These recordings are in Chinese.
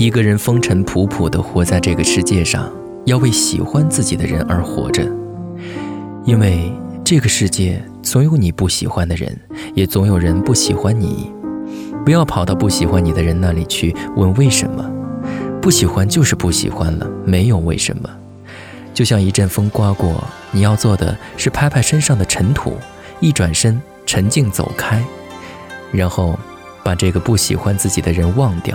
一个人风尘仆仆地活在这个世界上，要为喜欢自己的人而活着，因为这个世界总有你不喜欢的人，也总有人不喜欢你。不要跑到不喜欢你的人那里去问为什么，不喜欢就是不喜欢了，没有为什么。就像一阵风刮过，你要做的是拍拍身上的尘土，一转身沉静走开，然后把这个不喜欢自己的人忘掉。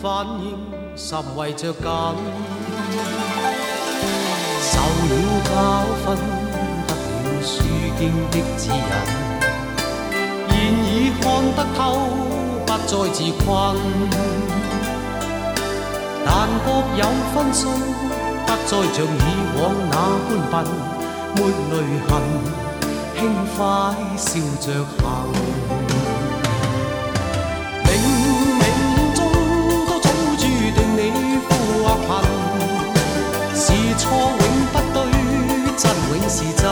反應甚為着緊，受了教訓得了書經的指引，現已看得透，不再自困。但各有分數，不再像以往那般笨，沒淚痕，輕快笑着行。是真，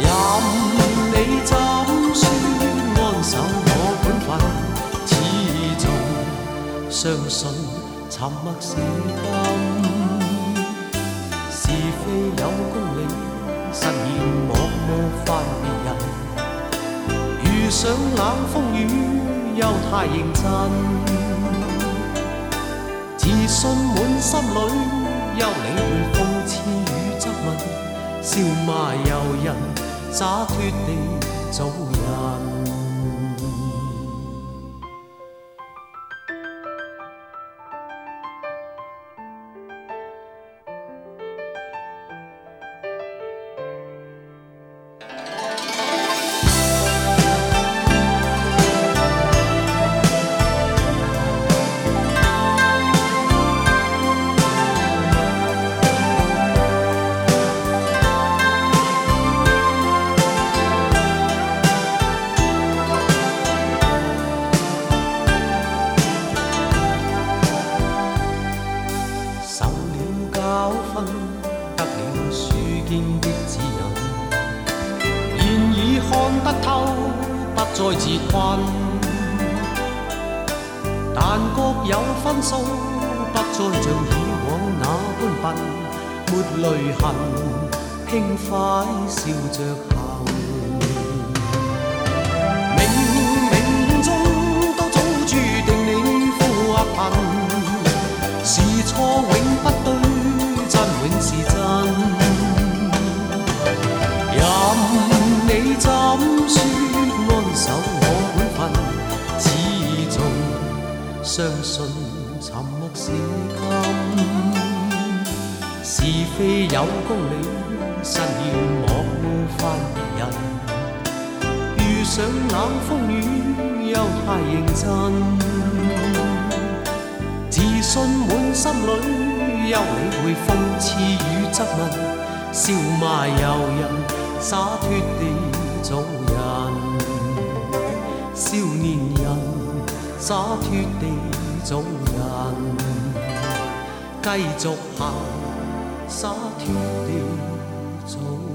任你怎说，安守我本份，始终相信沉默是金。是非有公理，慎言莫冒犯别人。遇上冷风雨，又太认真。自信满心里，休理会。笑骂游人，洒脱地做人。看不透，不再自困。但各有分數，不再像以往那般笨。抹淚痕，輕快笑着行。冥冥中都早注定你富或貧。是錯永不對，真永是真。相信沉默是金，是非有公理，失了莫冒犯别人。遇上冷风雨又太认真，自信满心里，休理会讽刺与质问，笑骂由人，洒脱地做人，少年。洒脱地做人，继续行，洒脱地走。